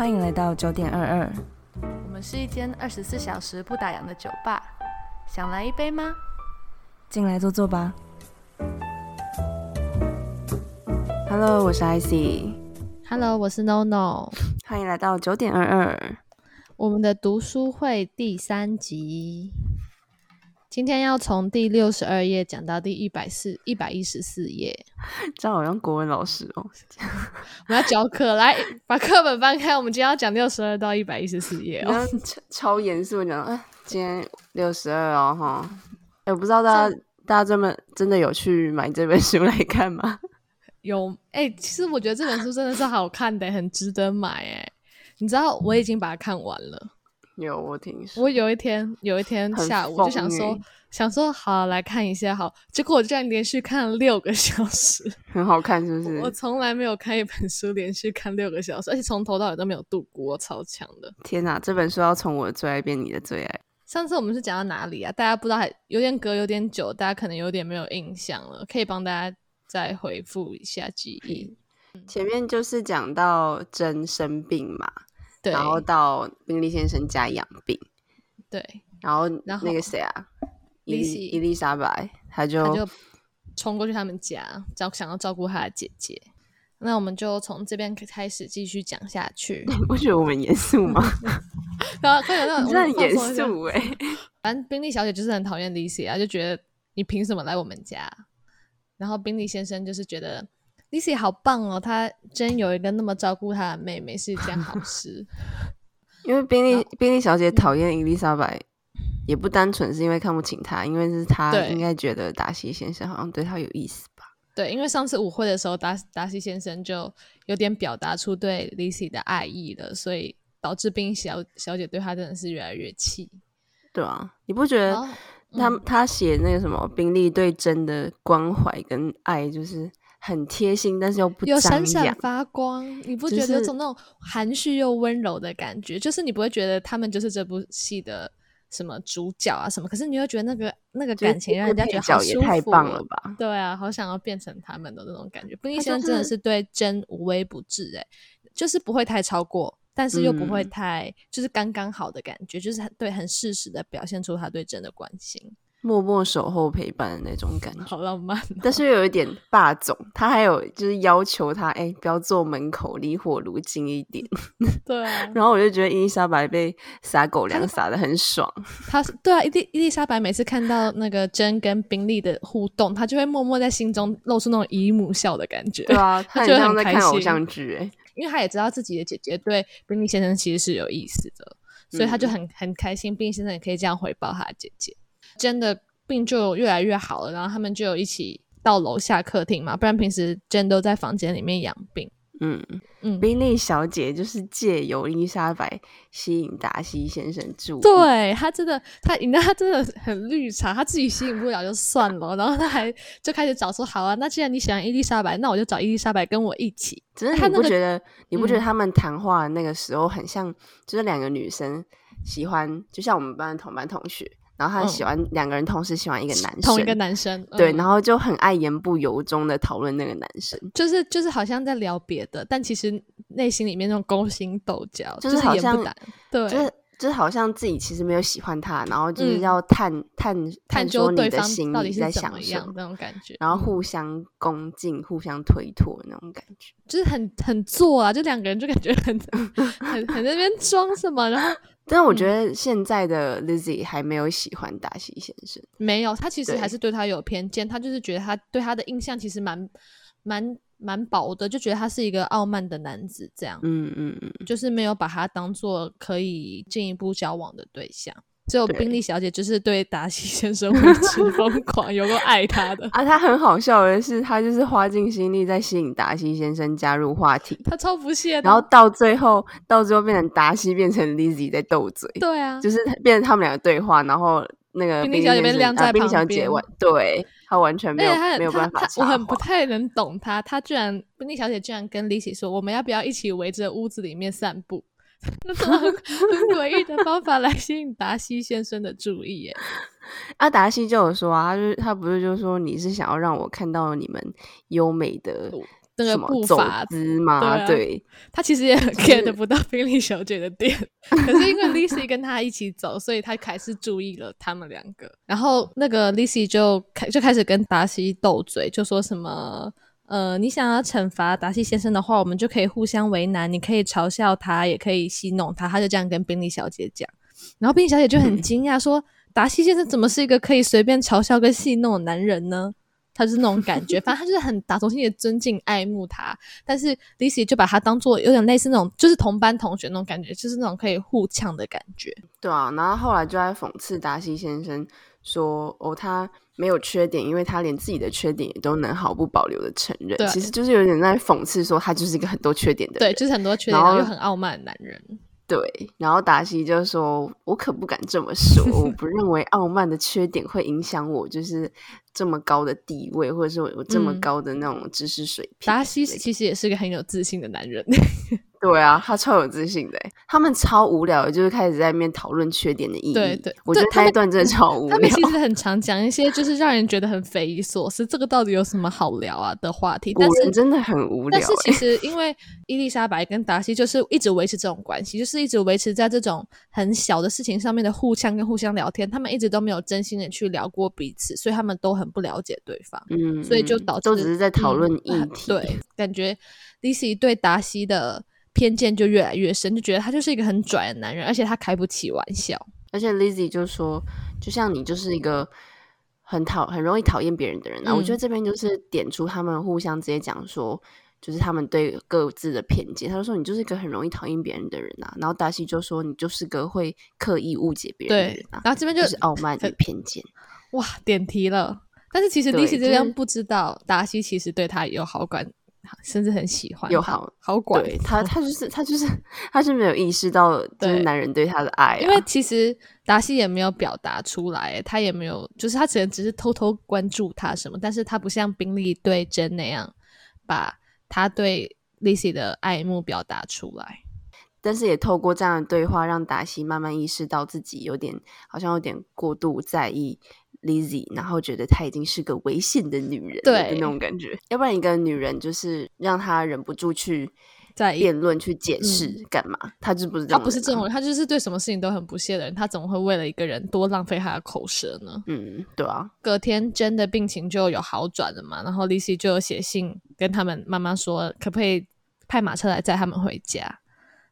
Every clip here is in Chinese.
欢迎来到九点二二。我们是一间二十四小时不打烊的酒吧，想来一杯吗？进来坐坐吧。Hello，我是 IC。Hello，我是 NoNo。欢迎来到九点二二。我们的读书会第三集，今天要从第六十二页讲到第一百四一百一十四页。这样好像国文老师哦。我们要教课，来把课本翻开。我们今天要讲六十二到一百一十四页哦。超超严肃讲，哎，今天六十二哦，哈。哎，我不知道大家大家这么真的有去买这本书来看吗？有哎、其实我觉得这本书真的是好看的，很值得买哎。你知道我已经把它看完了。有，我听说。我有一天有一天下午就想说想说好来看一下好，结果我居然连续看了六个小时。很好看，是不是？我从来没有看一本书连续看六个小时，而且从头到尾都没有度过，超强的。天哪，这本书要从我的最爱变你的最爱。上次我们是讲到哪里啊？大家不知道还有点隔有点久，大家可能有点没有印象了，可以帮大家再回复一下记忆。前面就是讲到真生病嘛，对，然后到宾利先生家养病，对，然后然后那个谁啊，伊伊丽莎白，她就他就冲过去他们家，照想要照顾他的姐姐。那我们就从这边开始继续讲下去。不觉得我们严肃吗？然后快点让你我们很严肃哎。反正宾利小姐就是很讨厌 Lizzy 啊，就觉得你凭什么来我们家？然后宾利先生就是觉得 Lizzy 好棒哦，她真有一个那么照顾她的妹妹是一件好事。因为宾利宾利小嗯姐讨厌伊丽莎白，也不单纯是因为看不起她，因为是她应该觉得达西先生好像对她有意思吧。对，因为上次舞会的时候，达达西先生就有点表达出对 Lizzy 的爱意了，所以导致宾利小小姐对她真的是越来越气。对啊，你不觉得他、嗯他写那个什么宾利对真的关怀跟爱，就是很贴心，但是又不有闪闪。发光，你不觉得有种那种含蓄又温柔的感觉？就是你不会觉得他们就是这部戏的什么主角啊什么，可是你又觉得那个那个感情让人家觉得好舒服、太棒了哦。吧！对啊，好想要变成他们的那种感觉。冰他先生真的是对真无微不至、欸，就是不会太超过，但是又不会嗯太、就是刚刚好的感觉，就是对很适时的表现出他对真的关心，默默守候陪伴的那种感觉。好浪漫、哦。但是又有一点霸总，他还有就是要求他，哎、不要坐门口，离火炉近一点。对啊，然后我就觉得伊丽莎白被撒狗粮撒的很爽，他是对啊，伊丽伊丽莎白每次看到那个珍跟宾利的互动，她就会默默在心中露出那种姨母笑的感觉。对啊，他很觉得像在看偶像剧、哎，因为她也知道自己的姐姐对宾利先生其实是有意思的，所以她就嗯很很开心，宾利先生也可以这样回报他的姐姐。真的病就越来越好了，然后他们就有一起到楼下客厅嘛，不然平时真都在房间里面养病。嗯，嗯，宾利小姐就是借由伊丽莎白吸引达西先生注意，对他真的，他你知道他真的很绿茶，他自己吸引不了就算了，然后他还就开始找说，好啊，那既然你喜欢伊丽莎白，那我就找伊丽莎白跟我一起。只是你不觉得？你不觉得嗯他们谈话那个时候很像，就是两个女生喜欢，就像我们班的同班同学，然后他嗯。喜欢两个人同时喜欢一个男生，同一个男生，对，嗯。然后就很爱言不由衷的讨论那个男生，就是就是好像在聊别的，但其实内心里面那种勾心斗角，就是好像对，就是就是好像自己其实没有喜欢他，然后就是嗯。要探、探探究对方的心到底是在怎么样想什么，那种感觉，然后嗯。互相恭敬、互相推脱那种感觉。就是很很做啊，就两个人就感觉很 很很在那边装什么，然后但我觉嗯。得现在的 Lizzy 还没有喜欢达西先生，没有，他其实还是对他有偏见，他就是觉得他对他的印象其实蛮蛮蛮薄的，就觉得他是一个傲慢的男子，这样，嗯嗯嗯，就是没有把他当做可以进一步交往的对象。只有对宾利小姐就是对达西先生为之 疯狂，有够爱他的，啊，他很好笑的是，他就是花尽心力在吸引达西先生加入话题，他超不屑的。然后到最后，到最后变成达西变成 Lizzy 在斗嘴，对啊，就是变成他们两个对话，然后那个宾利小姐被晾在旁边对他完全没有没有办法我很不太能懂他，他居然宾利小姐居然跟 Lizzy 说，我们要不要一起围着屋子里面散步？那种很很诡异的方法来吸引达西先生的注意，耶！阿达西就有说啊，他就是他不是就说你是想要让我看到你们优美的那个步伐，姿嘛，对啊对，他其实也很 get 不到宾利小姐的点，可是因为 Lizzy 跟他一起走，所以他开始注意了他们两个。然后那个 Lizzy 就开就开始跟达西斗嘴，就说什么呃，你想要惩罚达西先生的话，我们就可以互相为难，你可以嘲笑他，也可以戏弄他。他就这样跟宾利小姐讲，然后宾利小姐就很 惊讶说，达西先生怎么是一个可以随便嘲笑跟戏弄的男人呢？他就是那种感觉，反正他就是很打从心里尊敬爱慕他，但是 Lizzy 就把他当做有点类似那种，就是同班同学那种感觉，就是那种可以互呛的感觉。对啊，然后后来就在讽刺达西先生说：“哦，他没有缺点，因为他连自己的缺点也都能毫不保留的承认。对其实就是有点在讽刺说他就是一个很多缺点的人对，就是很多缺点，然后又很傲慢的男人。对，然后达西就说：“我可不敢这么说，我不认为傲慢的缺点会影响我就是这么高的地位，或者是我有这么嗯高的那种知识水平。”达西其实也是个很有自信的男人，对啊，他超有自信的欸。他们超无聊的，就是开始在那边讨论缺点的意义。对对我觉得他们那一段真的超无聊他们。其实很常讲一些就是让人觉得很匪夷所思，这个到底有什么好聊啊的话题。但是真的很无聊但是其欸。实，因为伊丽莎白跟达西就是一直维持这种关系，就是一直维持在这种很小的事情上面的互相跟互相聊天，他们一直都没有真心的去聊过彼此，所以他们都很不了解对方，嗯，所以就嗯导致都只是在讨论嗯议题。对，感觉 Lizzy 对达西的偏见就越来越深，就觉得他就是一个很拽的男人，而且他开不起玩笑。而且 Lizzy 就说，就像你就是一个很讨很容易讨厌别人的人啊。我觉得嗯这边就是点出他们互相直接讲说，就是他们对各自的偏见。他就说你就是一个很容易讨厌别人的人啊。然后达西就说你就是个会刻意误解别人的人啊，然后这边就就是傲慢与偏见。哇，点题了。但是其实对 Lizzy 这边不知道，达西其实对他有好感，甚至很喜欢他有好好管。对他，他就是他就是他是没有意识到，就是男人对他的爱、啊，因为其实达西也没有表达出来，他也没有，就是他只能只是偷偷关注他什么，但是他不像宾利对珍那样，把他对 Lizzy 的爱慕表达出来。但是也透过这样的对话，让达西慢慢意识到自己有点好像有点过度在意 Lizzy，然后觉得她已经是个危险的女人对的那种感觉。要不然一个女人就是让她忍不住去 在意辩论、去解释干嘛？她就不是这他种，人啊。不是这种人，她就是对什么事情都很不屑的人，她怎么会为了一个人多浪费她的口舌呢？嗯，对啊，隔天真的病情就有好转了嘛，然后 Lizzy 就有写信跟他们妈妈说，可不可以派马车来载他们回家？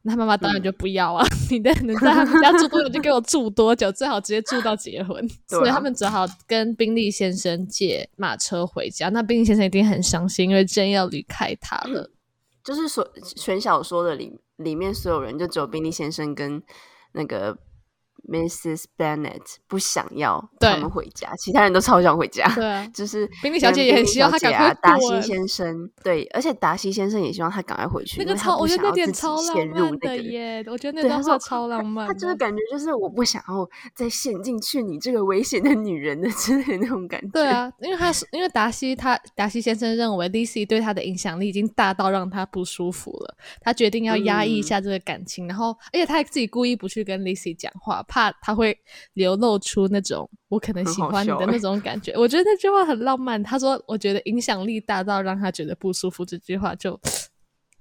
那妈妈当然就不要啊！你的能在他们家住多久就给我住多久，最好直接住到结婚。所以他们只好跟宾利先生借马车回家。那宾利先生一定很伤心，因为真要离开他了。就是所全小说的里里面所有人，就只有宾利先生跟那个 Mrs. Bennet 不想要对他们回家，其他人都超想回家。对啊，就是宾利小姐也很希望他连赶快啊，达西先生对，而且达西先生也希望他赶快回去，那个超，我觉得那点超浪漫那个。的耶！我觉得那段话超浪漫的。他就是感觉就是我不想要再陷进去你这个危险的女人的之类的那种感觉。对，啊，因为他是因为达西他达西先生认为 Lizzy 对他的影响力已经大到让他不舒服了，他决定要压抑一嗯下这个感情，然后而且他还自己故意不去跟 Lizzy 讲话，怕他会流露出那种我可能喜欢你的那种感觉。我觉得那句话很浪漫。他说：“我觉得影响力大到让他觉得不舒服。”这句话就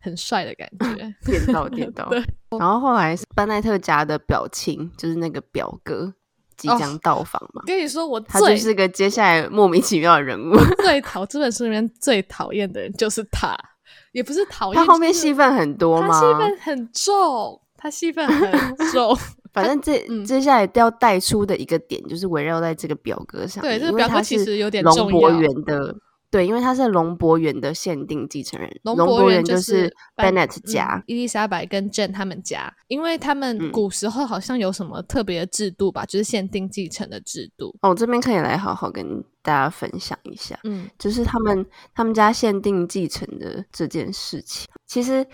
很帅的感觉。点到点到。对然后后来是班奈特家的表亲，就是那个表哥即将到访嘛，跟你说，我他就是个接下来莫名其妙的人物。最讨这本书里面最讨厌的人就是他，也不是讨厌，他后面戏份很多吗？他戏份很重，他戏份很重。反正这、嗯接下来要带出的一个点，就是围绕在这个表格上面。对这个表格其是实有点龙博重要园的，对，因为他是龙博园的限定继承人。龙龙博园就是 Bennett 家嗯，伊丽莎白跟珍他们家，因为他们嗯古时候好像有什么特别的制度吧，就是限定继承的制度。哦，这边可以来好好跟大家分享一下。嗯，就是他们他们家限定继承的这件事情。其实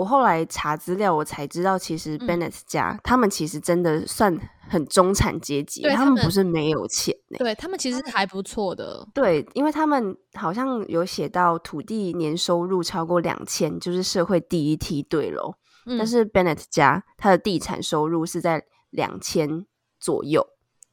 我后来查资料，我才知道，其实嗯 Bennett 家、他们其实真的算很中产阶级，他们们不是没有钱呢、对他们其实还不错的。对，因为他们好像有写到土地年收入超过两千，就是社会第一梯队咯。嗯，但是 Bennett 家他的地产收入是在两千左右，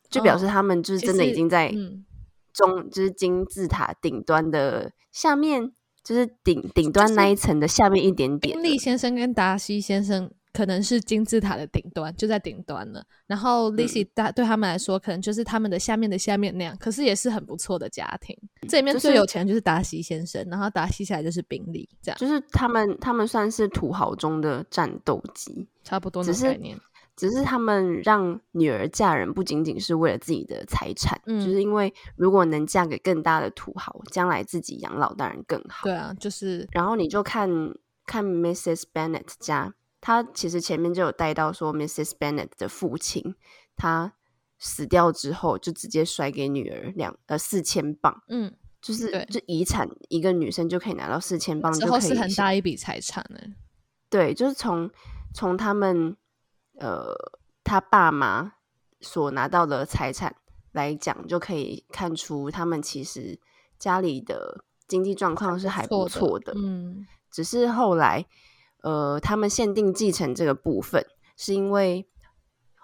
就表示哦他们就是真的已实经在嗯中，就是金字塔顶端的下面就是顶顶端那一层的下面一点点的。宾利先生跟达西先生可能是金字塔的顶端，就在顶端了。然后 Lizzy 大对他们来说，可能就是他们的下面的下面那样，可是也是很不错的家庭。这里面最有钱的就是达西先生，然后达西下来就是宾利，这样就是他们，他们算是土豪中的战斗机，差不多那概念。只是他们让女儿嫁人不仅仅是为了自己的财产，嗯就是因为如果能嫁给更大的土豪，将来自己养老当然更好。对啊，就是然后你就看看 Mrs. Bennet 家，他其实前面就有带到说，Mrs. Bennet 的父亲他死掉之后，就直接甩给女儿两呃四千镑，嗯，就是对就遗产一个女生就可以拿到四千镑，之就可以后是很大一笔财产呢。对，就是从从他们呃他爸妈所拿到的财产来讲，就可以看出他们其实家里的经济状况是还不错的。嗯，只是后来呃他们限定继承这个部分，是因为。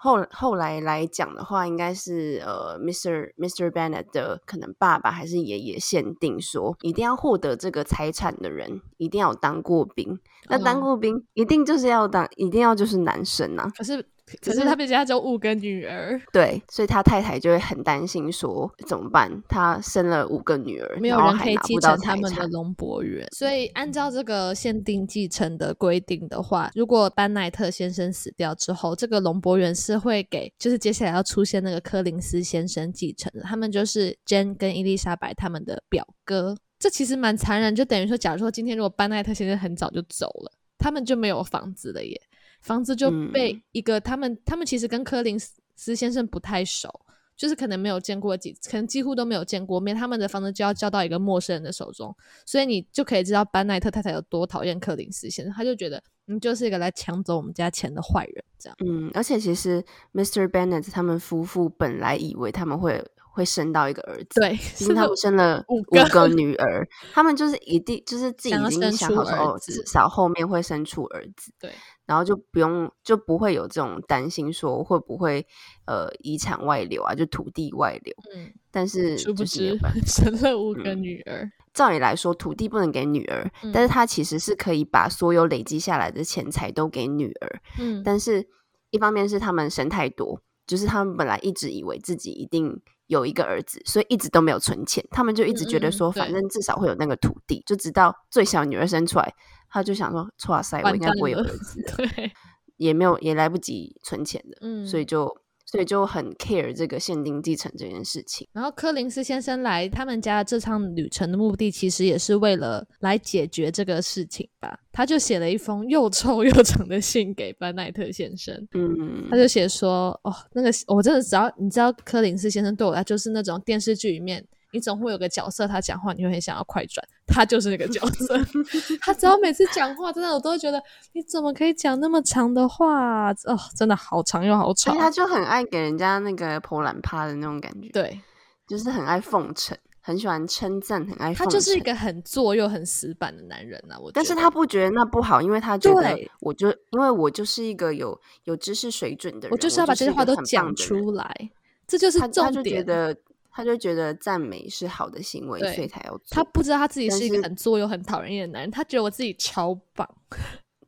后后来来讲的话，应该是呃，Mr. Mr. Bennett 的可能爸爸还是爷爷限定说，一定要获得这个财产的人一定要当过兵。那当哦过兵一定就是要当，一定要就是男生啊。可是可是他们家只有五个女儿，对，所以他太太就会很担心说怎么办？他生了五个女儿，没有人可以继承他们的。龙博园，所以按照这个限定继承的规定的话，如果班奈特先生死掉之后，这个龙博园是会给，就是接下来要出现那个柯林斯先生继承的，他们就是 Jane 跟伊丽莎白他们的表哥。这其实蛮残忍，就等于说，假如说今天如果班奈特先生很早就走了，他们就没有房子了耶，房子就被嗯一个、他们他们其实跟柯林斯先生不太熟，就是可能没有见过几，可能几乎都没有见过面，他们的房子就要交到一个陌生人的手中，所以你就可以知道班奈特太太有多讨厌柯林斯先生，他就觉得你就是一个来抢走我们家钱的坏人，这样。嗯，而且其实 Mr. Bennett 他们夫妇本来以为他们会会生到一个儿子，对，毕是竟他们生了 五个女儿，他们就是一定就是自己已经想好说，哦，至少后面会生出儿子，对，然后就不用就不会有这种担心说会不会呃遗产外流啊，就土地外流。嗯，但是殊不就是 生了五个嗯女儿，照理来说，土地不能给女儿，嗯但是他其实是可以把所有累积下来的钱财都给女儿。嗯，但是一方面是他们生太多，就是他们本来一直以为自己一定有一个儿子，所以一直都没有存钱。他们就一直觉嗯嗯嗯得说，反正至少会有那个土地，就直到最小女儿生出来，他就想说，哇塞，我应该不会有了儿子了，对，也没有也来不及存钱的，嗯，所以就所以就很 care 这个限定继承这件事情。然后柯林斯先生来他们家这趟旅程的目的，其实也是为了来解决这个事情吧。他就写了一封又臭又长的信给班奈特先生，嗯。他，就写说：“哦，那个我真的只要你知道柯林斯先生对我来就是那种电视剧里面，你总会有个角色，他讲话你会很想要快转，他就是那个角色。他只要每次讲话，真的我都会觉得你怎么可以讲那么长的话、哦，真的好长又好吵所以。他就很爱给人家那个破烂趴的那种感觉，，对就是很爱奉承，很喜欢称赞，很爱。他就是一个很作又很死板的男人啊，我。但是他不觉得那不好，因为他觉得对我就因为我就是一个有有知识水准的人，我就是要把这些话都讲出来，这就是他他就觉重点。得他就觉得赞美是好的行为，所以才要做。他不知道他自己是是一个很作又很讨人厌的男人，他觉得我自己超棒，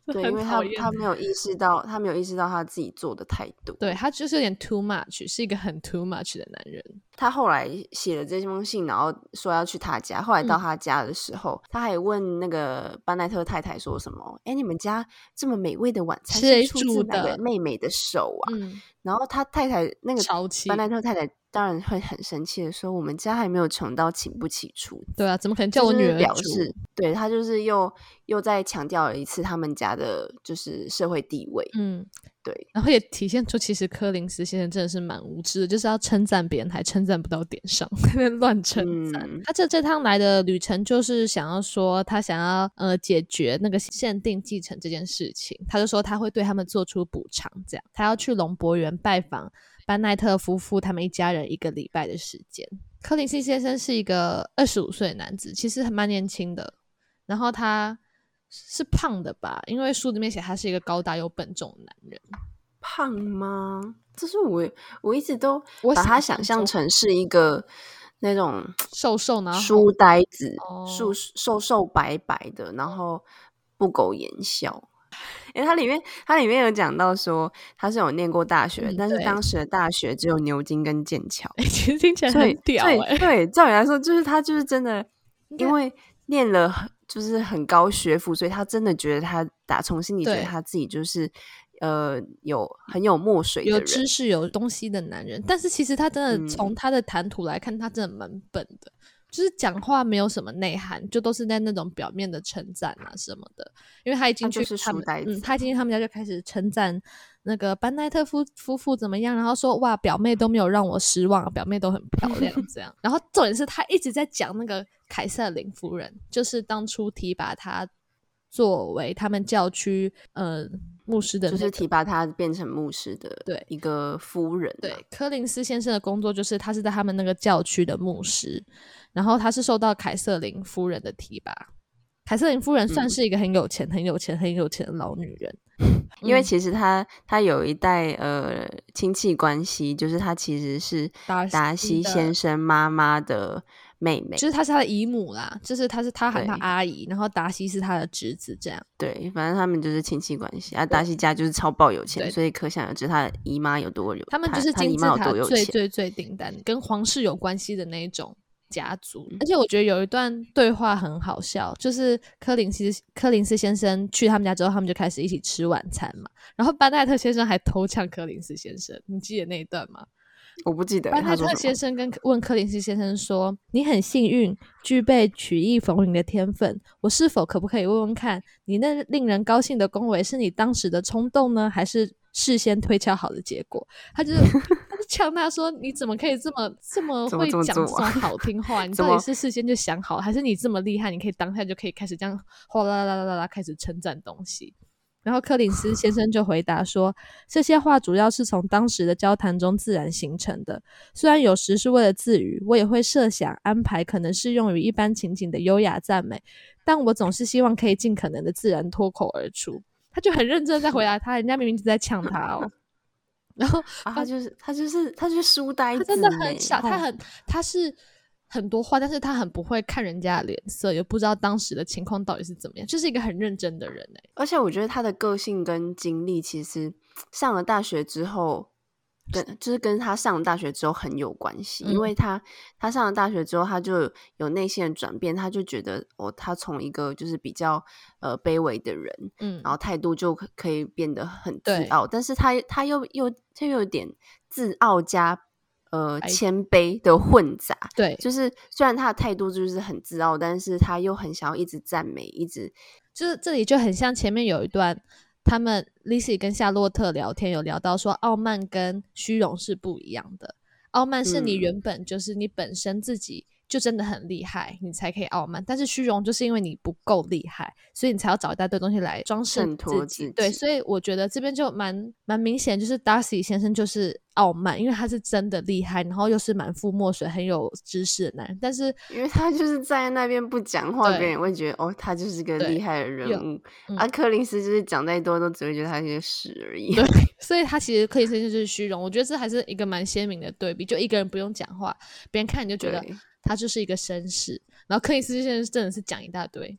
对，因为他他没有意识到，他没有意识到他自己做的态度。对他就是有点 too much，是一个很 too much 的男人。他后来写了这封信，然后说要去他家。后来到嗯他家的时候，他还问那个班奈特太太说什么：“哎，你们家这么美味的晚餐谁是出自煮哪个妹妹的手啊？”嗯，然后他太太那个班奈特太太当然会很生气的说：“我们家还没有穷到请不起厨子。”对啊，怎么可能叫我女儿煮表示，对他就是又又再强调了一次他们家的就是社会地位。嗯，对，然后也体现出其实柯林斯先生真的是蛮无知的，就是要称赞别人还称赞不到点上，乱称赞。嗯他这这趟来的旅程就是想要说他想要呃解决那个限定继承这件事情，他就说他会对他们做出补偿，这样他要去龙博园拜访班奈特夫妇他们一家人一个礼拜的时间。柯林斯先生是一个二十五岁的男子，其实还蛮年轻的，然后他是胖的吧？因为书里面写他是一个高大又笨重的男人。胖吗？就是我我一直都我把他想想象成是一个那种 瘦瘦呢书呆子，哦瘦瘦瘦白白的，然后不苟言笑。因为它里面，它里面有讲到说他是有念过大学，嗯但是当时的大学只有牛津跟剑桥，哎、其实听起来很屌所以哎、对，照理来说，就是他就是真的，因为念了很就是很高学府，所以他真的觉得他打从心里觉得他自己就是呃有很有墨水的有，知识、有东西的男人，但是其实他真的嗯。从他的谈吐来看，他真的蛮笨的，就是讲话没有什么内涵，就都是在那种表面的称赞啊什么的。因为他一进去就是他们，嗯，书呆子他一进去他们家就开始称赞那个班奈特夫夫妇怎么样，然后说哇，表妹都没有让我失望，表妹都很漂亮 这样。然后重点是他一直在讲那个凯瑟琳夫人，就是当初提拔他作为他们教区呃牧师的、那个，就是提拔他变成牧师的对一个夫人、啊，对，柯林斯先生的工作就是他是在他们那个教区的牧师，然后他是受到凯瑟琳夫人的提拔。凯瑟琳夫人算嗯是一个很有钱、很有钱、很有钱的老女人，嗯因为其实她她有一代呃亲戚关系，就是她其实是达达西先生妈妈的妹妹，就是她是她的姨母啦，就是她是她喊她阿姨，然后达西是她的侄子，这样。对，反正他们就是亲戚关系啊。达西家就是超爆有钱，所以可想而知她的姨妈有多有，他们就是金字塔妈有多有钱。最最最顶端，跟皇室有关系的那一种家族。嗯而且我觉得有一段对话很好笑，就是柯林斯柯林斯先生去他们家之后，他们就开始一起吃晚餐嘛。然后班奈特先生还偷呛柯林斯先生，你记得那一段吗？我不记得班奈特。先生跟问柯林斯先生说：“你很幸运，具备曲意逢迎的天分。我是否可不可以问问看，你那令人高兴的恭维是你当时的冲动呢，还是事先推敲好的结果？”他就是他就呛他说：“你怎么可以这么这么会讲这种好 听话？你到底是事先就想好，还是你这么厉害，你可以当下就可以开始这样哗啦啦啦啦啦开始称赞东西？”然后柯林斯先生就回答说：“这些话主要是从当时的交谈中自然形成的。虽然有时是为了自娱，我也会设想安排可能适用于一般情景的优雅赞美，但我总是希望可以尽可能的自然脱口而出。”他就很认真在回答他，人家明明就在呛他哦。然后 啊，他就是他就是他就是书呆子他真的很小，他哦很他是很多话，但是他很不会看人家的脸色，也不知道当时的情况到底是怎么样，就是一个很认真的人哎、而且我觉得他的个性跟经历，其实上了大学之后，跟就是跟他上了大学之后很有关系。因嗯。为他他上了大学之后，他就有内心的转变，他就觉得哦，他从一个就是比较呃卑微的人，嗯然后态度就可可以变得很自傲，但是他他又又他又有点自傲加呃哎谦卑的混杂。对，就是虽然他的态度就是很自傲，但是他又很想要一直赞美，一直就是这里就很像前面有一段，他们 Lizzie 跟夏洛特聊天，有聊到说傲慢跟虚荣是不一样的。傲慢是你嗯原本就是你本身自己就真的很厉害，你才可以傲慢。但是虚荣就是因为你不够厉害，所以你才要找一大堆东西来装饰自己。对，所以我觉得这边就蛮蛮明显，就是 Darcy 先生就是傲慢，因为他是真的厉害，然后又是满腹墨水、很有知识的男人，但是因为他就是站在那边不讲话，别人也会觉得哦，他就是个厉害的人有物。嗯而柯林斯就是讲再多，都只会觉得他是个屎而已。对，所以他其实柯林斯就是虚荣。我觉得这还是一个蛮鲜明的对比，就一个人不用讲话，别人看你就觉得对他就是一个绅士，然后克里斯现在真的是讲一大堆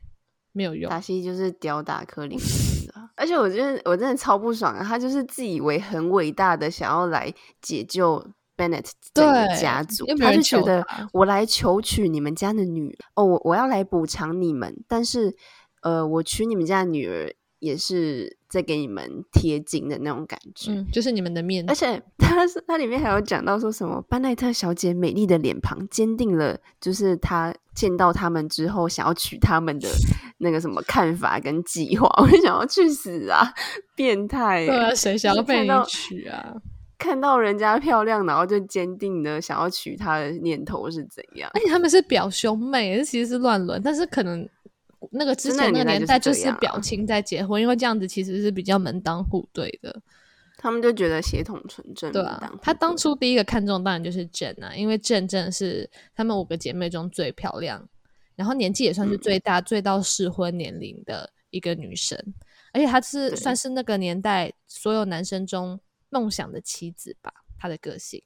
没有用达。西就是吊打柯林斯啊！而且我真的我真的超不爽啊，他就是自以为很伟大的想要来解救 Bennett 整个家族他就觉得我来求娶你们家的女儿哦，我我要来补偿你们，但是呃，我娶你们家的女儿也是在给你们贴金的那种感觉。嗯，就是你们的面子。而且他是它里面还有讲到说什么班奈特小姐美丽的脸庞坚定了，就是她见到他们之后想要娶他们的 那个什么看法跟计划。我就想要去死啊，变态欸、对啊，谁想要被你娶啊？看到人家漂亮，然后就坚定的想要娶她的念头是怎样？而且他们是表兄妹，这其实是乱伦，但是可能那个之前那个年代就是表亲在结婚，因为这样子其实是比较门当户对的。他们就觉得血统纯正，对啊他当初第一个看中当然就是 Jen 啊，因为 Jen 真的是她们五个姐妹中最漂亮，然后年纪也算是嗯。最大、最到适婚年龄的一个女生，而且她是算是那个年代所有男生中梦想的妻子吧，她的个性。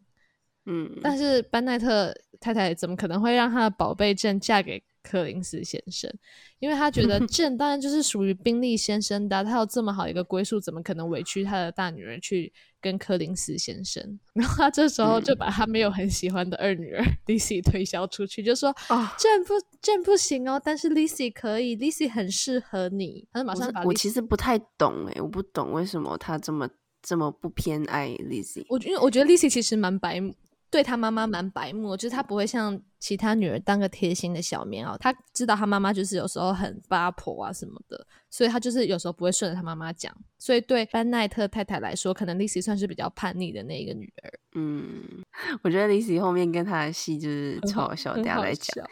嗯，但是班奈特太太怎么可能会让她的宝贝正嫁给柯林斯先生？因为他觉得 朕当然就是属于宾利先生的，他有这么好一个归宿，怎么可能委屈他的大女儿去跟柯林斯先生？然后他这时候就把他没有很喜欢的二女儿 Lizzy 推销出去，就说：“啊，朕不朕不行哦，但是 Lizzy 可以，Lizzy 很适合你。”他就马上把我其实不太懂诶，我不懂为什么他这么这么不偏爱 Lizzy。我因为我觉得 Lizzy 其实蛮白目，对他妈妈蛮白目，就是他不会像其他女儿当个贴心的小棉袄。他知道他妈妈就是有时候很八婆啊什么的，所以他就是有时候不会顺着他妈妈讲。所以对班奈特太太来说，可能 Lizzy 算是比较叛逆的那一个女儿，嗯，我觉得 Lizzy 后面跟他的戏就是超好笑，等下再讲。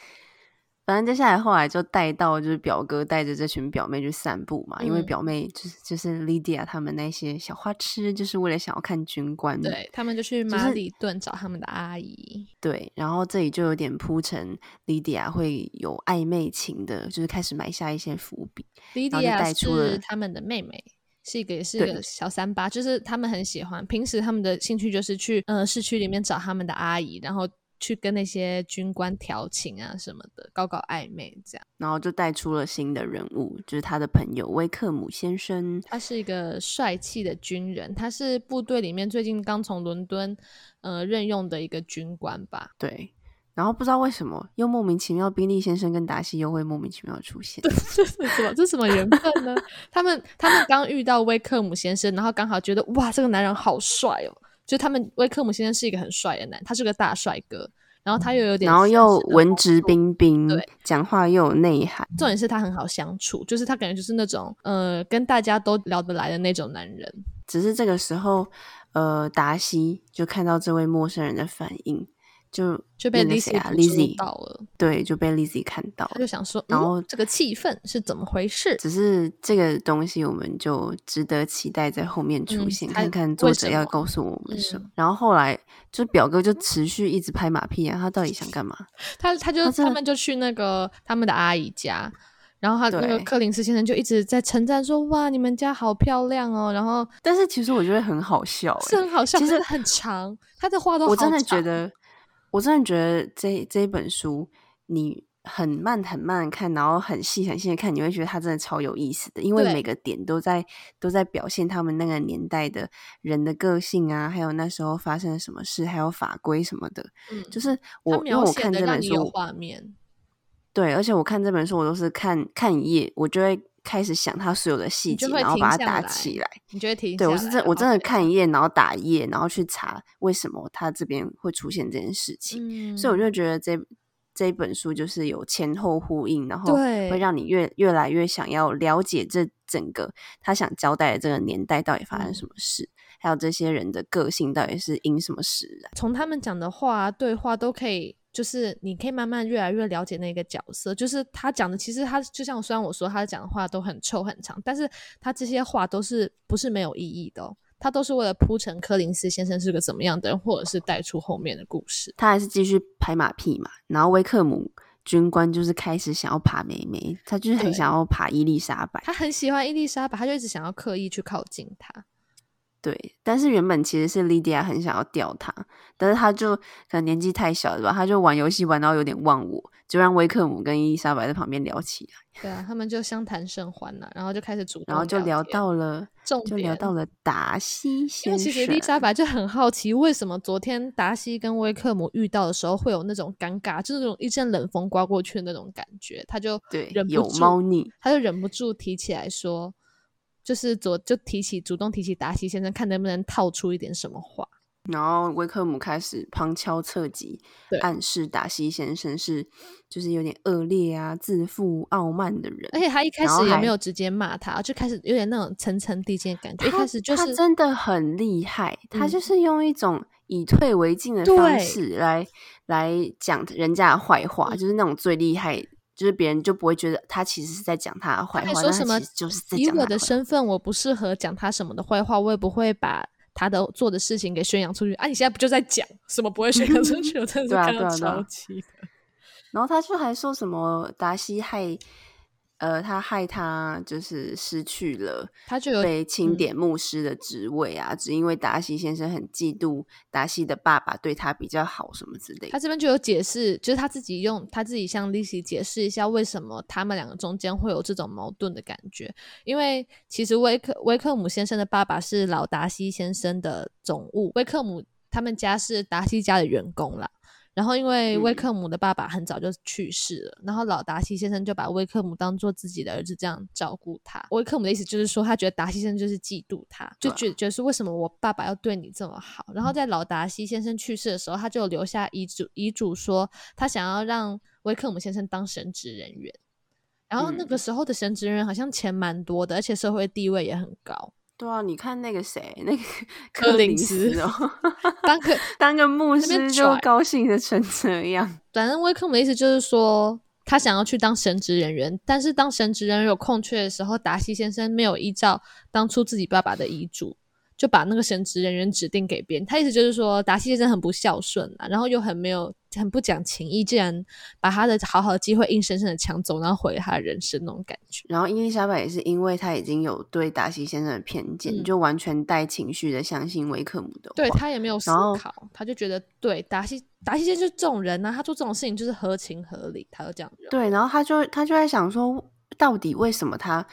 笑反正接下来后来就带到就是表哥带着这群表妹去散步嘛，因为嗯表妹就是就是 Lydia 他们那些小花痴，就是为了想要看军官。对他们就去马里顿找他们的阿姨。对，然后这里就有点铺陈 Lydia 会有暧昧情的，就是开始埋下一些伏笔。后就带 Lydia 出了是他们的妹妹，是一个也是一个小三八，就是他们很喜欢，平时他们的兴趣就是去呃市区里面找他们的阿姨，然后去跟那些军官调情啊什么的，搞搞暧昧这样。然后就带出了新的人物，就是他的朋友威克姆先生。他是一个帅气的军人，他是部队里面最近刚从伦敦呃任用的一个军官吧。对，然后不知道为什么又莫名其妙，宾利先生跟达西又会莫名其妙出现。这是什么？这是什么缘分呢？他们他们刚遇到威克姆先生，然后刚好觉得哇，这个男人好帅哦！就他们威克姆先生是一个很帅的男，他是个大帅哥，然后他又有点，然后又文质彬。彬彬对，讲话又有内涵。重点是他很好相处，就是他感觉就是那种呃跟大家都聊得来的那种男人。只是这个时候，呃，达西就看到这位陌生人的反应，就就被那谁 Lizzy 啊，Lizzy 到了，对，就被 Lizzy 看到了。就想说，然后嗯、这个气氛是怎么回事？只是这个东西，我们就值得期待在后面出嗯现，他看看作者要告诉我们什么。嗯然后后来，就表哥就持续一直拍马屁啊，他到底想干嘛？他他就他他们就去那个他们的阿姨家，然后他那个对柯林斯先生就一直在称赞说：“哇，你们家好漂亮哦！”然后但是其实我觉得很好笑、欸，是很好笑，其实很长，他的话都我真的觉得，我真的觉得这这一本书你很慢很慢看，然后很细很细的看，你会觉得它真的超有意思的，因为每个点都在都在表现他们那个年代的人的个性啊，还有那时候发生了什么事，还有法规什么的。嗯，就是我因为我看这本书，画面，对，而且我看这本书，我都是看看一页，我就会开始想他所有的细节，然后把它打起来。你觉得停对，我是真我真的看一页，然后打一页，然后去查为什么他这边会出现这件事情。嗯，所以我就觉得这这一本书就是有前后呼应，然后会让你越越来越想要了解这整个他想交代的这个年代到底发生嗯什么事，还有这些人的个性到底是因什么使然。从他们讲的话、啊对话都可以，就是你可以慢慢越来越了解那个角色。就是他讲的，其实他就像虽然我说他讲的话都很臭很长，但是他这些话都是不是没有意义的、哦，他都是为了铺陈柯林斯先生是个怎么样的人，或者是带出后面的故事。他还是继续拍马屁嘛，然后威克姆军官就是开始想要爬梅梅，他就是很想要爬伊丽莎白。他很喜欢伊丽莎白，他就一直想要刻意去靠近她。对，但是原本其实是莉迪亚很想要钓他，但是他就可能年纪太小了吧，他就玩游戏玩到有点忘我，就让威克姆跟伊丽莎白在旁边聊起来，对啊，他们就相谈甚欢了，然后就开始主动，然后就聊到了，重就聊点到了达西因先生。为其实伊丽莎白就很好奇，为什么昨天达西跟威克姆遇到的时候会有那种尴尬，就是那种一阵冷风刮过去的那种感觉，他就对有忍不住猫腻，他就忍不住提起来说，就是昨就提起主动提起达西先生，看能不能套出一点什么话。然后威克姆开始旁敲侧击对，暗示达西先生是就是有点恶劣啊、自负、傲慢的人。而且他一开始也没有直接骂他，就开始有点那种层层递进的感觉。一他开始就是他真的很厉害，他嗯就是用一种以退为进的方式来来讲人家的坏话，嗯就是那种最厉害，就是别人就不会觉得他其实是在讲他的坏话，说什么就是在以我的身份，我不适合讲他什么的坏话，我也不会把他的做的事情给宣扬出去啊！你现在不就在讲什么不会宣扬出去？我真的是 看到超气的。然后他就还说什么达西害呃，他害他就是失去了他就有被钦嗯点牧师的职位啊，只因为达西先生很嫉妒达西的爸爸对他比较好什么之类的。他这边就有解释，就是他自己用他自己向 Lizzy 解释一下为什么他们两个中间会有这种矛盾的感觉。因为其实威克威克姆先生的爸爸是老达西先生的总务，威克姆他们家是达西家的员工啦。然后因为威嗯克姆的爸爸很早就去世了，然后老达西先生就把威克姆当做自己的儿子这样照顾他。威克姆的意思就是说，他觉得达西先生就是嫉妒他，就觉觉得是为什么我爸爸要对你这么好。然后在老达西先生去世的时候，他就留下遗嘱，遗嘱说他想要让威克姆先生当神职人员。然后那个嗯时候的神职人员好像钱蛮多的，而且社会地位也很高。对啊，你看那个谁，那个柯林林斯斯哦，当个 当个牧师就高兴的成这样。反正威克姆的意思就是说，他想要去当神职人员，但是当神职人员有空缺的时候，达西先生没有依照当初自己爸爸的遗嘱，就把那个神职人员指定给别人。他意思就是说，达西先生很不孝顺啊，然后又很没有、很不讲情义，竟然把他的好好的机会硬生生的抢走，然后毁了他的人生那种感觉。然后伊丽莎白也是因为他已经有对达西先生的偏见，嗯就完全带情绪的相信维克姆的话。对他也没有思考，他就觉得对达西达西先生就是这种人呢、啊，他做这种事情就是合情合理，他就这样。对，然后他就他就在想说，到底为什么他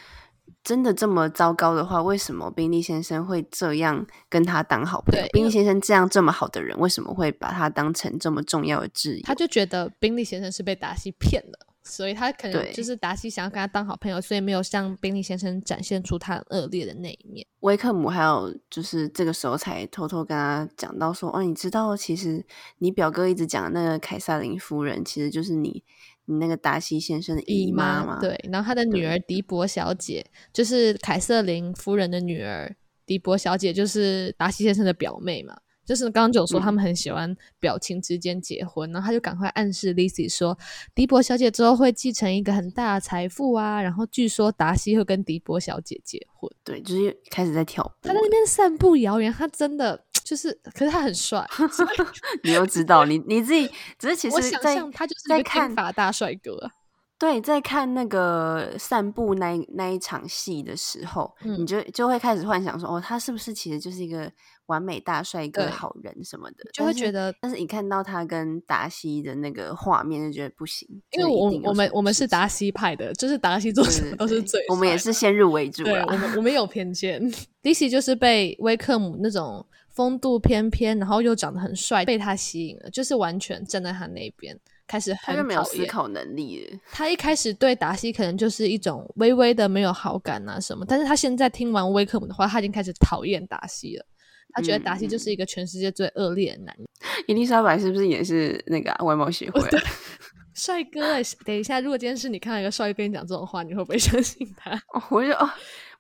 真的这么糟糕的话，为什么宾利先生会这样跟他当好朋友宾利先生这样这么好的人，为什么会把他当成这么重要的挚友？他就觉得宾利先生是被达西骗了，所以他可能就是达西想要跟他当好朋友，所以没有向宾利先生展现出他恶劣的那一面。威克姆还有就是这个时候才偷偷跟他讲到说，哦，你知道其实你表哥一直讲的那个凯撒琳夫人，其实就是你你那个达西先生的姨妈嘛？对，然后他的女儿迪博小姐就是凯瑟琳夫人的女儿，迪博小姐就是达西先生的表妹嘛。就是刚刚就有说嗯他们很喜欢表情之间结婚，然后他就赶快暗示 Lizzy 说，迪博小姐之后会继承一个很大的财富啊，然后据说达西会跟迪博小姐结婚。对，就是开始在挑拨他在。那边散布谣言，他真的就是，可是他很帅，你又知道，你你自己只是其实在象他就是在看法大帅哥啊。对，在看那个散步那那一场戏的时候，嗯你就就会开始幻想说，哦，他是不是其实就是一个完美大帅哥、好人什么的？就会觉得但是一看到他跟达西的那个画面，就觉得不行，因为我我们我们是达西派的，就是达西做什么都是对最我们也是先入为主对我们我们有偏见。Lizzy 就是被威克姆那种风度翩翩，然后又长得很帅，被他吸引了，就是完全站在他那边，开始他就没有。思考能力。他一开始对达西可能就是一种微微的没有好感啊什么，但是他现在听完威克姆的话，他已经开始讨厌达西了。他觉得达西就是一个全世界最恶劣的男人。伊丽莎白是不是也是那个、啊、外貌协会、啊？帅哥哎、等一下，如果今天是你看到一个帅哥跟你讲这种话，你会不会 相信他？哦，我就哦，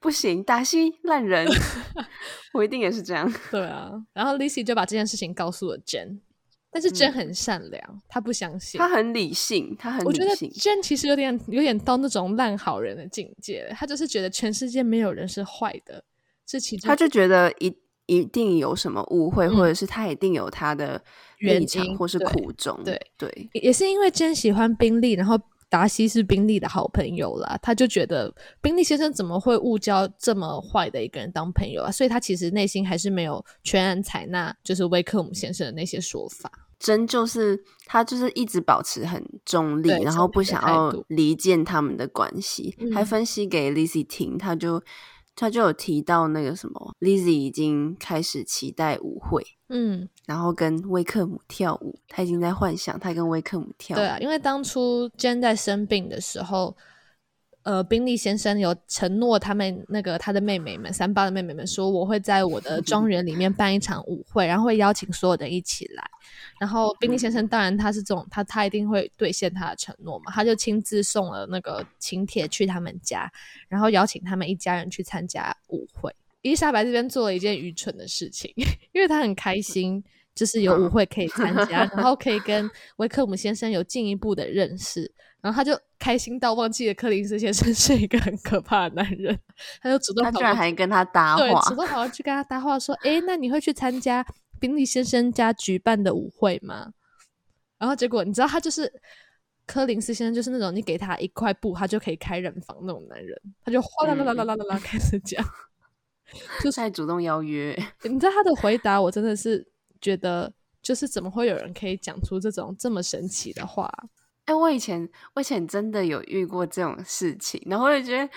不行，达西烂人，我一定也是这样。对啊，然后 Lizzy 就把这件事情告诉了 Jen，但是 Jen 嗯很善良，她不相信。他很理性，他很我觉得理性。Jen 其实有点有点到那种烂好人的境界了，她就是觉得全世界没有人是坏的，是其中他就觉得一一定有什么误会，嗯或者是他一定有他的原立场或是苦衷。对对，也是因为 Jen 喜欢宾利，然后达西是宾利的好朋友啦，他就觉得宾利先生怎么会误交这么坏的一个人当朋友啊？所以他其实内心还是没有全然采纳就是威克姆先生的那些说法。真就是他就是一直保持很中立，然后不想要度离间他们的关系，还嗯分析给 Lizzy 听，他就他就有提到那个什么，Lizzy 已经开始期待舞会。嗯，然后跟威克姆跳舞，他已经在幻想他跟威克姆跳舞。对啊，因为当初 Jen 在生病的时候，呃，宾利先生有承诺他们那个他的妹妹们，三八的妹妹们说，我会在我的庄园里面办一场舞会，然后会邀请所有的人一起来。然后宾利先生当然他是这种，他他一定会兑现他的承诺嘛，他就亲自送了那个请帖去他们家，然后邀请他们一家人去参加舞会。伊丽莎白这边做了一件愚蠢的事情，因为她很开心，就是有舞会可以参加，然后可以跟威克姆先生有进一步的认识，然后他就开心到忘记了柯林斯先生是一个很可怕的男人，他就主动他居然跑过还跟他搭对，话，主动跑过去跟他搭话说：“哎，那你会去参加宾利先生家举办的舞会吗？”然后结果你知道他就是柯林斯先生就是那种你给他一块布，他就可以开染房那种男人，他就哗啦啦啦啦啦啦啦开始讲，就是还主动邀约。你知道他的回答，我真的是觉得，就是怎么会有人可以讲出这种这么神奇的话？哎，我以前我以前真的有遇过这种事情，然后我就觉得，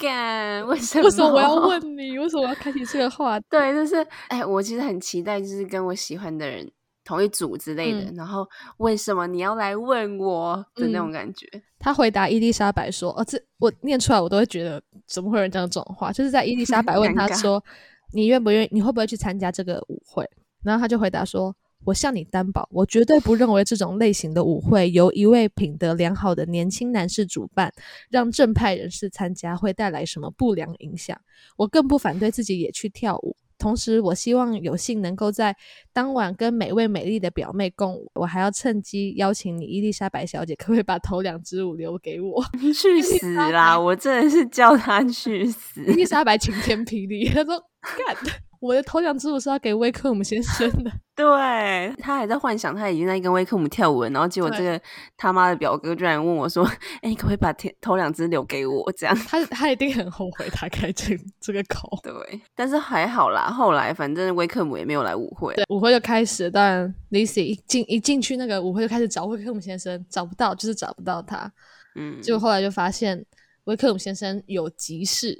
干为什么？为什么我要问你？为什么要开启这个话？对，就是哎，我其实很期待，就是跟我喜欢的人。同一组之类的，然后为什么你要来问我的那种感觉？他回答伊丽莎白说：“哦，这我念出来我都会觉得怎么会有人讲这种话？”就是在伊丽莎白问 他说：“你愿不愿意？你会不会去参加这个舞会？”然后他就回答说：“我向你担保，我绝对不认为这种类型的舞会由一位品德良好的年轻男士主办，让正派人士参加会带来什么不良影响。我更不反对自己也去跳舞。”同时，我希望有幸能够在当晚跟每位美丽的表妹共舞。我还要趁机邀请你，伊丽莎白小姐，可不可以把头两支舞留给我？去死啦！我真的是叫他去死。伊丽莎白晴天霹雳，他说干。我的头奖之舞是要给威克姆先生的。对他还在幻想，他已经在跟威克姆跳舞，然后结果这个他妈的表哥居然问我说：“哎，可不可以把头两只留给我？”这样，他他一定很后悔他开这 这个口。对，但是还好啦，后来反正威克姆也没有来舞会。对，舞会就开始，当然 Lizzy 一进一进去，那个舞会就开始找威克姆先生，找不到，就是找不到他。嗯，结果后来就发现威克姆先生有急事。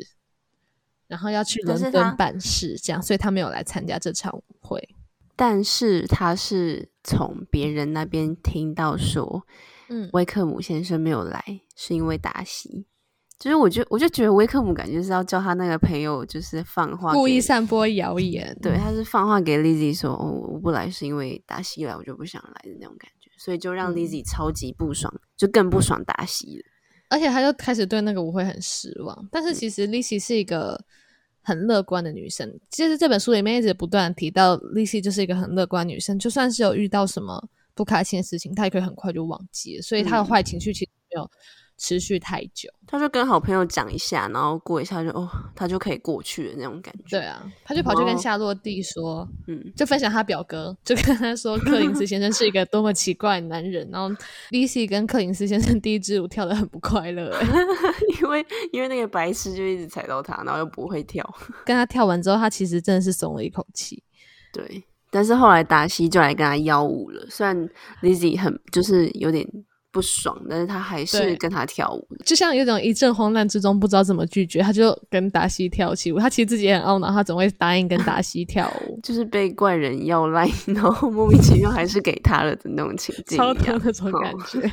然后要去伦敦办事，这样，所以他没有来参加这场舞会。但是他是从别人那边听到说，嗯，威克姆先生没有来，是因为达西。就是我就我就觉得威克姆感觉是要叫他那个朋友，就是放话，故意散播谣言。对，他是放话给 Lizzy 说，哦，我不来是因为达西来，我就不想来的那种感觉，所以就让 Lizzy 超级不爽，就更不爽达西了。而且他就开始对那个舞会很失望。但是其实 Lizzy 是一个。很乐观的女生，其实这本书里面一直不断提到，Lizzy 就是一个很乐观女生，就算是有遇到什么不开心的事情，她也可以很快就忘记，所以她的坏情绪其实没有。持续太久，他就跟好朋友讲一下，然后过一下就哦，他就可以过去的那种感觉。对啊，他就跑去跟夏洛蒂说，嗯，就分享他表哥，就跟他说克林斯先生是一个多么奇怪的男人。然后 Lizzy 跟克林斯先生第一支舞跳的很不快乐，因为因为那个白痴就一直踩到他，然后又不会跳。跟他跳完之后，他其实真的是松了一口气。对，但是后来达西就来跟他邀舞了，虽然 Lizzy 很就是有点。不爽，但是他还是跟他跳舞，就像有种一阵慌乱之中不知道怎么拒绝，他就跟达西跳起舞。他其实自己也很懊恼，他总会答应跟达西跳舞，就是被怪人要赖，然后莫名其妙还是给他了的那种情 境，超的那种感觉。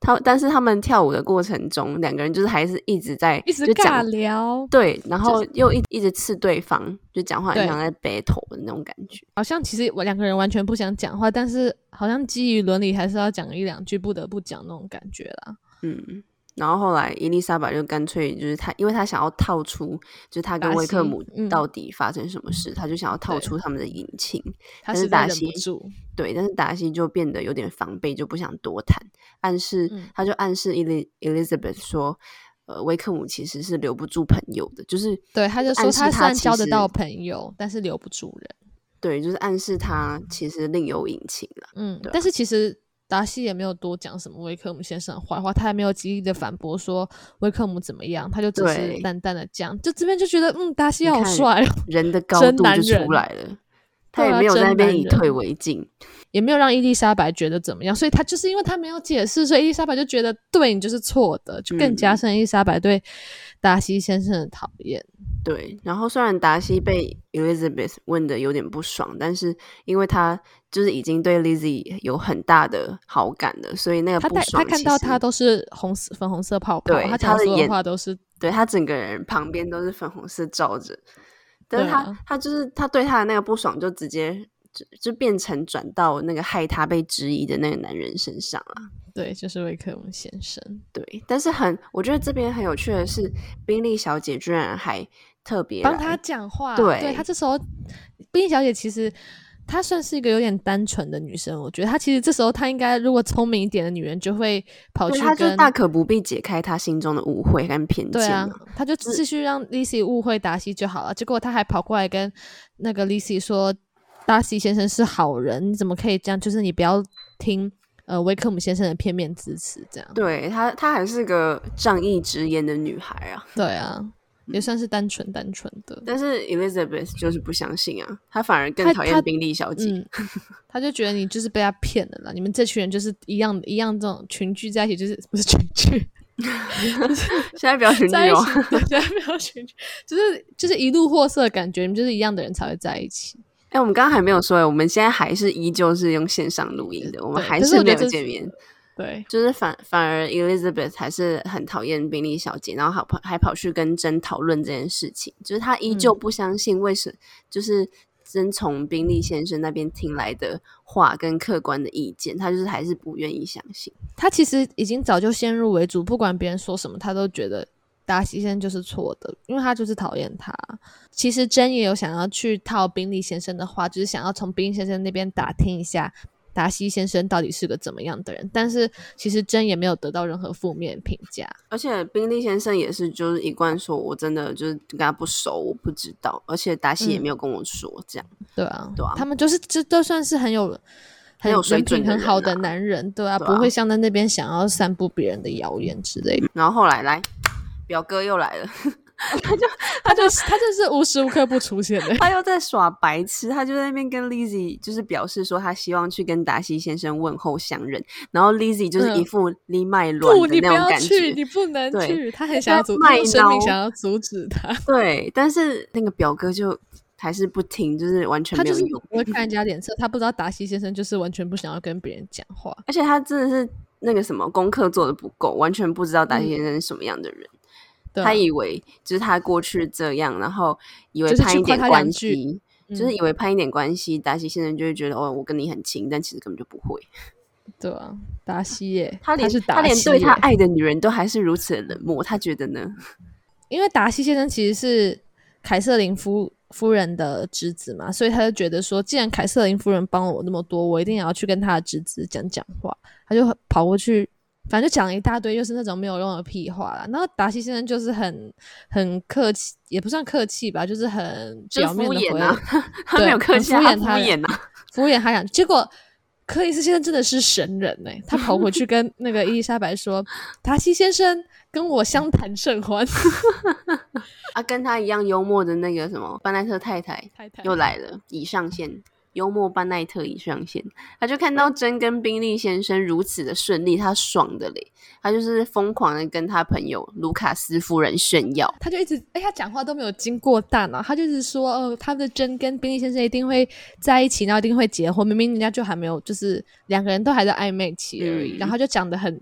他但是他们跳舞的过程中，两个人就是还是一直在一直尬聊，对，然后又一一直刺对方，就讲话像在 battle 的那种感觉，好像其实我两个人完全不想讲话，但是好像基于伦理还是要讲一两句，不得不讲那种感觉啦。嗯，然后后来伊丽莎白就干脆就是她，因为她想要套出就是他跟威克姆到底发生什么事，他就想要套出他们的隐情，但是达西住。对，但是达西就变得有点防备，就不想多谈，暗示他就暗示伊丽 Elizabeth 说，呃，威克姆其实是留不住朋友的，就是对，他就说他虽然交得到朋友，但是留不住人，对，就是暗示他其实另有隐情了，嗯，但是其实达西也没有多讲什么威克姆先生的坏话，他也没有极力的反驳说威克姆怎么样，他就只是淡淡的讲，就这边就觉得嗯，达西好帅哦，人的 高度就出来了。他也没有在那边以退为进，也没有让伊丽莎白觉得怎么样，所以他就是因为他没有解释，所以伊丽莎白就觉得对你就是错的，就更加深伊丽莎白对达西先生的讨厌。对，然后虽然达西被 Elizabeth 问的有点不爽，但是因为他就是已经对 Lizzy 有很大的好感了，所以那个不爽，他看到他都是红色粉红色泡泡，他讲的所有话都是，对他整个人旁边都是粉红色罩着。但是他他就是他对他的那个不爽，就直接就就变成转到那个害他被质疑的那个男人身上了。对，就是魏克姆先生。对，但是很我觉得这边很有趣的是，宾利小姐居然还特别帮他讲话。对，他这时候宾利小姐其实。她算是一个有点单纯的女生，我觉得她其实这时候她应该如果聪明一点的女人就会跑去跟，大可不必解开她心中的误会跟偏见。对啊，她就继续让 Lizzy 误会达西就好了。结果她还跑过来跟那个 Lizzy 说，达西先生是好人，你怎么可以这样？就是你不要听呃威克姆先生的片面支持，这样。对她，她还是个仗义直言的女孩啊。对啊，也算是单纯单纯的。但是 Elizabeth 就是不相信啊，她反而更她她讨厌宾利小姐。嗯，他就觉得你就是被她骗了啦，你们这群人就是一样一样这种群聚在一起，就是 不是群聚，现在不要群聚哦。现在不要群聚，就是就是一路货色的感觉，你们就是一样的人才会在一起。哎、我们刚刚还没有说，我们现在还是依旧是用线上录音的，我们对还是没有见面。对，就是反反而 Elizabeth 还是很讨厌宾利小姐，然后还跑还跑去跟珍讨论这件事情，就是她依旧嗯不相信为什，就是真从宾利先生那边听来的话跟客观的意见，她就是还是不愿意相信。她其实已经早就先入为主，不管别人说什么，她都觉得达西先生就是错的，因为他就是讨厌他。其实真也有想要去套宾利先生的话，就是想要从宾利先生那边打听一下达西先生到底是个怎么样的人，但是其实真也没有得到任何负面评价。而且宾利先生也是就是一贯说我真的就是跟他不熟，我不知道，而且达西也嗯没有跟我说这样。对啊，对啊他们就是这都算是很有很有水准很好的啊男人，对啊，对啊不会像在那边想要散布别人的谣言之类的。然后后来来表哥又来了，他就是他就是无时无刻不出现的。他又在耍白痴，他就在那边跟 Lizzy 就是表示说他希望去跟达西先生问候相认，然后 Lizzy 就是一副离麦乱不，的你不要那种感去，觉。你不能去。他很想要阻，卖他用生命想要阻止他。对，但是那个表哥就还是不听，就是完全他就是没有用。不会看人 家脸色，他不知道达西先生就是完全不想要跟别人讲话。而且他真的是那个什么功课做的不够，完全不知道达西先生是什么样的人。他以为就是他过去这样，然后以为就是攀一点关句系，嗯就是以为攀一点关系，达西先生就会觉得哦，我跟你很亲，但其实根本就不会。对啊，达西耶，他连他连对他爱的女人都还是如此的冷漠，他觉得呢？因为达西先生其实是凯瑟琳夫夫人的侄子嘛，所以他就觉得说，既然凯瑟琳夫人帮了我那么多，我一定也要去跟他的侄子讲讲话。他就跑过去，反正就讲了一大堆，又是那种没有用的屁话啦。然后达西先生就是很很客气，也不算客气吧，就是很表面的回敷衍啊，他没对有客气啊，敷衍他衍啊。敷衍他讲，结果克里斯先生真的是神人呢、他跑回去跟那个伊丽莎白说，达西先生跟我相谈甚欢。啊，跟他一样幽默的那个什么班奈特太太太太又来了，已上线。幽默班奈特已上线，他就看到真跟宾利先生如此的顺利，他爽的嘞，他就是疯狂的跟他朋友卢卡斯夫人炫耀。他就一直哎、他讲话都没有经过大脑，他就是说，哦，他的真跟宾利先生一定会在一起，然后一定会结婚。明明人家就还没有，就是两个人都还在暧昧期而已，嗯然后就讲的很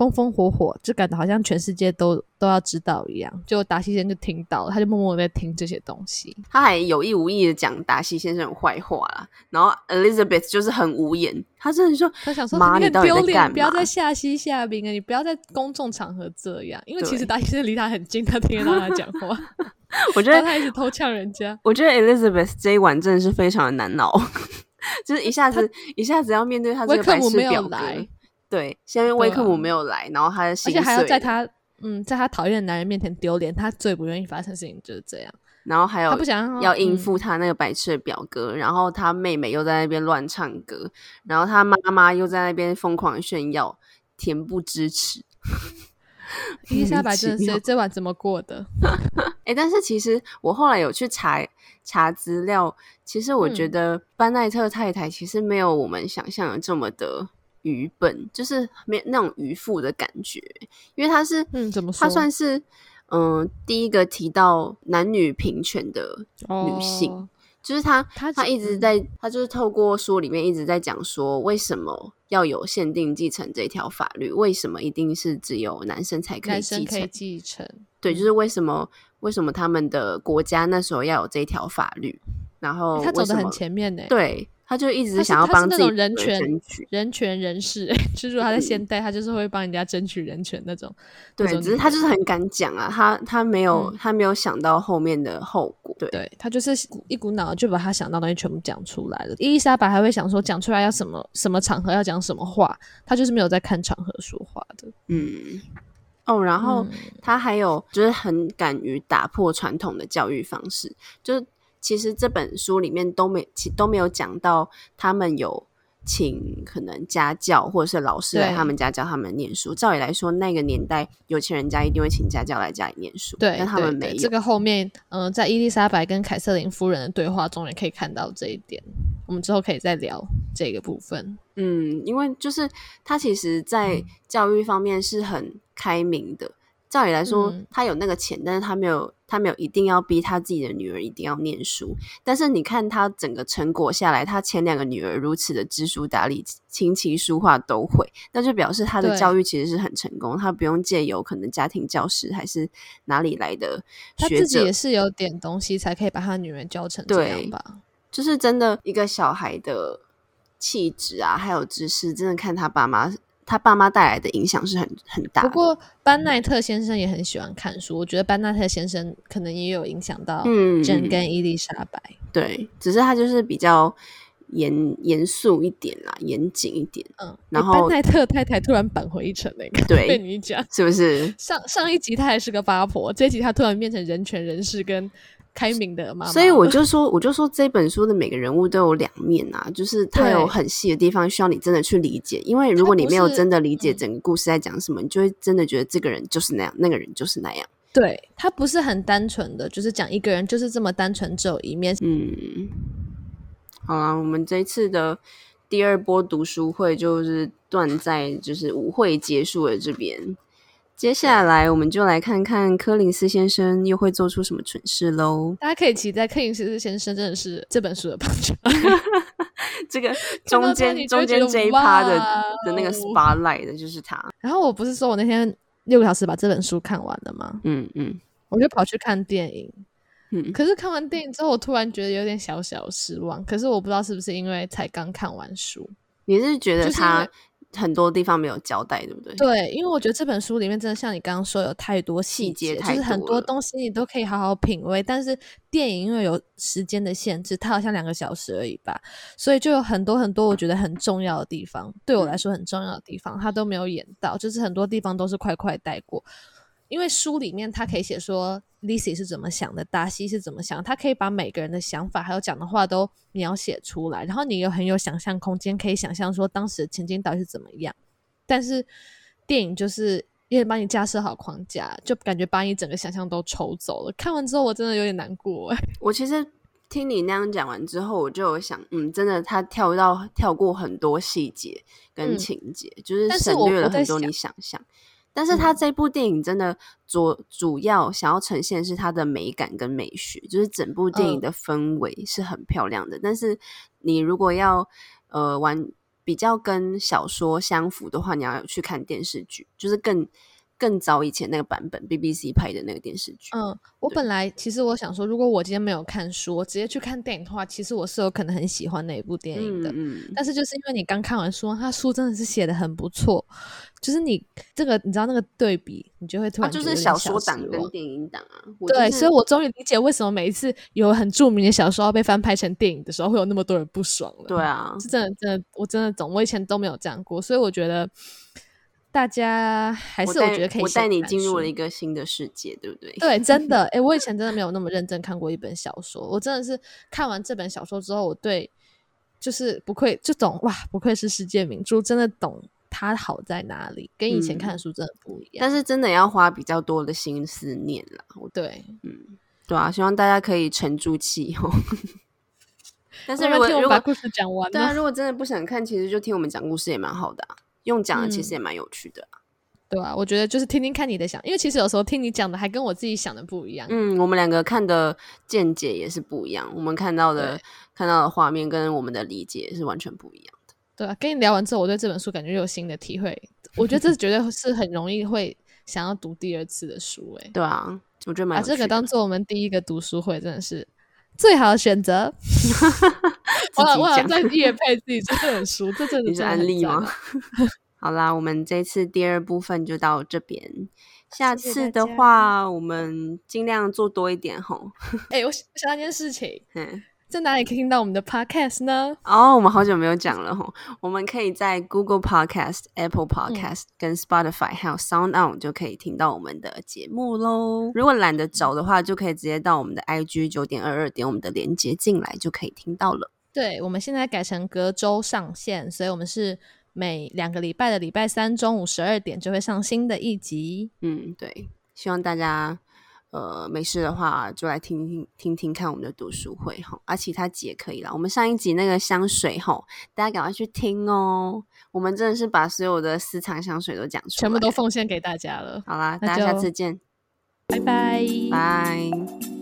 风风火火，就感觉好像全世界都都要知道一样。就达西先生就听到了，他就默默地在听这些东西。他还有意无意的讲达西先生的坏话啦，然后 Elizabeth 就是很无言，他真的说他想说妈你不要嘛再下西下兵了，你不要在公众场合这样，因为其实对达西先生离他很近，他听得到他讲话，我觉得他一直偷呛人家。我觉得 Elizabeth 这一晚真的是非常的难熬，就是一下子一下子要面对他这威个白痴表哥来，对，现在威克姆没有来，然后他的而心且还要在他嗯，在他讨厌的男人面前丢脸，他最不愿意发生的事情就是这样。然后还有他不想要应嗯付他那个白痴的表哥，然后他妹妹又在那边乱唱歌，然后他妈妈又在那边疯狂炫耀，恬不知耻。伊丽莎白真的莫名其妙是这晚怎么过的？哎，但是其实我后来有去查查资料，其实我觉嗯得班奈特太太其实没有我们想象的这么的愚笨，就是没有那种愚妇的感觉，因为他是嗯，怎么说？她算是嗯、呃第一个提到男女平权的女性。哦就是她，她她一直嗯在，他就是透过书里面一直在讲说，为什么要有限定继承这条法律？为什么一定是只有男生才可以继承？对，就是为什么为什么他们的国家那时候要有这条法律？然后欸他走的很前面呢。，对，他就一直想要帮自己那种人权。人权人士，就是说他在现代，他就是会帮人家争取人权那种。对，只是他就是很敢讲啊，他他没有、嗯他没有想到后面的后果。对，对他就是一股脑就把他想到的东西全部讲出来了。伊丽莎白还会想说讲出来要什么什么场合要讲什么话，他就是没有在看场合说话的。嗯。哦，然后嗯他还有就是很敢于打破传统的教育方式，就是其实这本书里面都没其都没有讲到他们有请可能家教或者是老师来他们家教他们念书。照理来说，那个年代有钱人家一定会请家教来家里念书，对，但他们没有。这个后面，嗯、在伊丽莎白跟凯瑟琳夫人的对话中也可以看到这一点。我们之后可以再聊这个部分。嗯，因为就是他其实，在教育方面是很开明的。照理来说，嗯他有那个钱，但是他没有，他没有一定要逼他自己的女儿一定要念书。但是你看他整个成果下来，他前两个女儿如此的知书达理，琴棋书画都会，那就表示他的教育其实是很成功。他不用借由可能家庭教师还是哪里来的他学者自己也，是有点东西，才可以把他女儿教成这样吧？就是真的一个小孩的气质啊，还有知识，真的看他爸妈，他爸妈带来的影响是很很大。不过班奈特先生也很喜欢看书，我觉得班奈特先生可能也有影响到嗯，珍嗯跟伊丽莎白。对，只是他就是比较严严肃一点啦，严谨一点，嗯，然后诶班奈特太太突然扳回一城那个对被你一讲。是不是？上上一集她还是个八婆，这一集她突然变成人权人士跟开明的妈妈。所以我就说，我就说这本书的每个人物都有两面啊，就是他有很细的地方需要你真的去理解，因为如果你没有真的理解嗯整个故事在讲什么，你就会真的觉得这个人就是那样，那个人就是那样。对他不是很单纯的，就是讲一个人就是这么单纯，只有一面。嗯，好啦，我们这一次的第二波读书会就是断在就是舞会结束了这边。接下来我们就来看看柯林斯先生又会做出什么蠢事喽。大家可以期待柯林斯先生真的是这本书的榜样。这个 中间中间这一趴的的那个哦 spotlight 的就是他。然后我不是说我那天六个小时把这本书看完了吗？嗯嗯我就跑去看电影。嗯，可是看完电影之后，我突然觉得有点小小失望。可是我不知道是不是因为才刚看完书。你是觉得他很多地方没有交代，对不对？对，因为我觉得这本书里面真的像你刚刚说，有太多细细节就是很多东西你都可以好好品味。但是电影因为有时间的限制，它好像两个小时而已吧，所以就有很多很多我觉得很重要的地方，对我来说很重要的地方，它都没有演到，就是很多地方都是快快带过。因为书里面它可以写说 Lizzie 是怎么想的，达西是怎么想，他可以把每个人的想法还有讲的话都描写出来，然后你又很有想象空间，可以想象说当时的情景到底是怎么样。但是电影就是有点帮你架设好框架，就感觉把你整个想象都抽走了。看完之后我真的有点难过、欸，我其实听你那样讲完之后，我就有想，嗯，真的他跳到跳过很多细节跟嗯情节，就是省略了很多你想象。但是他这部电影真的主主要想要呈现是它的美感跟美学，就是整部电影嗯的氛围是很漂亮的。但是你如果要呃玩比较跟小说相符的话，你要去看电视剧，就是更更早以前那个版本 BBC 拍的那个电视剧。嗯，我本来其实我想说，如果我今天没有看书，我直接去看电影的话，其实我是有可能很喜欢那一部电影的。嗯嗯，但是就是因为你刚看完书，他书真的是写的很不错，就是你这个你知道那个对比，你就会突然就是小说党跟电影党啊。我对，就是所以我终于理解为什么每一次有很著名的小说要被翻拍成电影的时候，会有那么多人不爽了。对啊，是真的，真的，我真的懂。我以前都没有这样过，所以我觉得大家还是我觉得可以我带你进入了一个新的世界，对不对？对，真的，哎、我以前真的没有那么认真看过一本小说。我真的是看完这本小说之后，我对就是不愧就懂哇，不愧是世界名著，真的懂它好在哪里，跟以前看的嗯书真的不一样。但是真的要花比较多的心思念了。我对，对啊，希望大家可以沉住气哦。但是如果如果把故事讲完对啊，如果真的不想看，其实就听我们讲故事也蛮好的啊。用讲的其实嗯也蛮有趣的啊、对啊，我觉得就是听听看你的想，因为其实有时候听你讲的还跟我自己想的不一样。嗯，我们两个看的见解也是不一样，我们看到的看到的画面跟我们的理解也是完全不一样的。对啊，跟你聊完之后，我对这本书感觉又有新的体会。我觉得这绝对是很容易会想要读第二次的书、欸，对啊，我觉得蛮把。这个当做我们第一个读书会，真的是最好的选择。我好我好像自己讲在夜配自己这本书，这真的你是真的很安利吗？好啦，我们这次第二部分就到这边。下次的话，我们尽量做多一点吼。哎、我想我想到一件事情，嗯，在哪里可以听到我们的 podcast 呢？哦，我们好久没有讲了吼。我们可以在 Google Podcast、Apple 嗯 Podcast、跟 Spotify 还有 Sound On 就可以听到我们的节目喽。如果懒得找的话，就可以直接到我们的 IG 九点二二点我们的连接进来就可以听到了。对，我们现在改成隔周上线，所以我们是每两个礼拜的礼拜三中午十二点就会上新的一集。嗯，对，希望大家呃没事的话就来听听听听看我们的读书会哈，啊，其他集也可以啦。我们上一集那个香水哈，大家赶快去听哦。我们真的是把所有的私藏香水都讲出来，全部都奉献给大家了。好啦，大家下次见，拜拜，拜。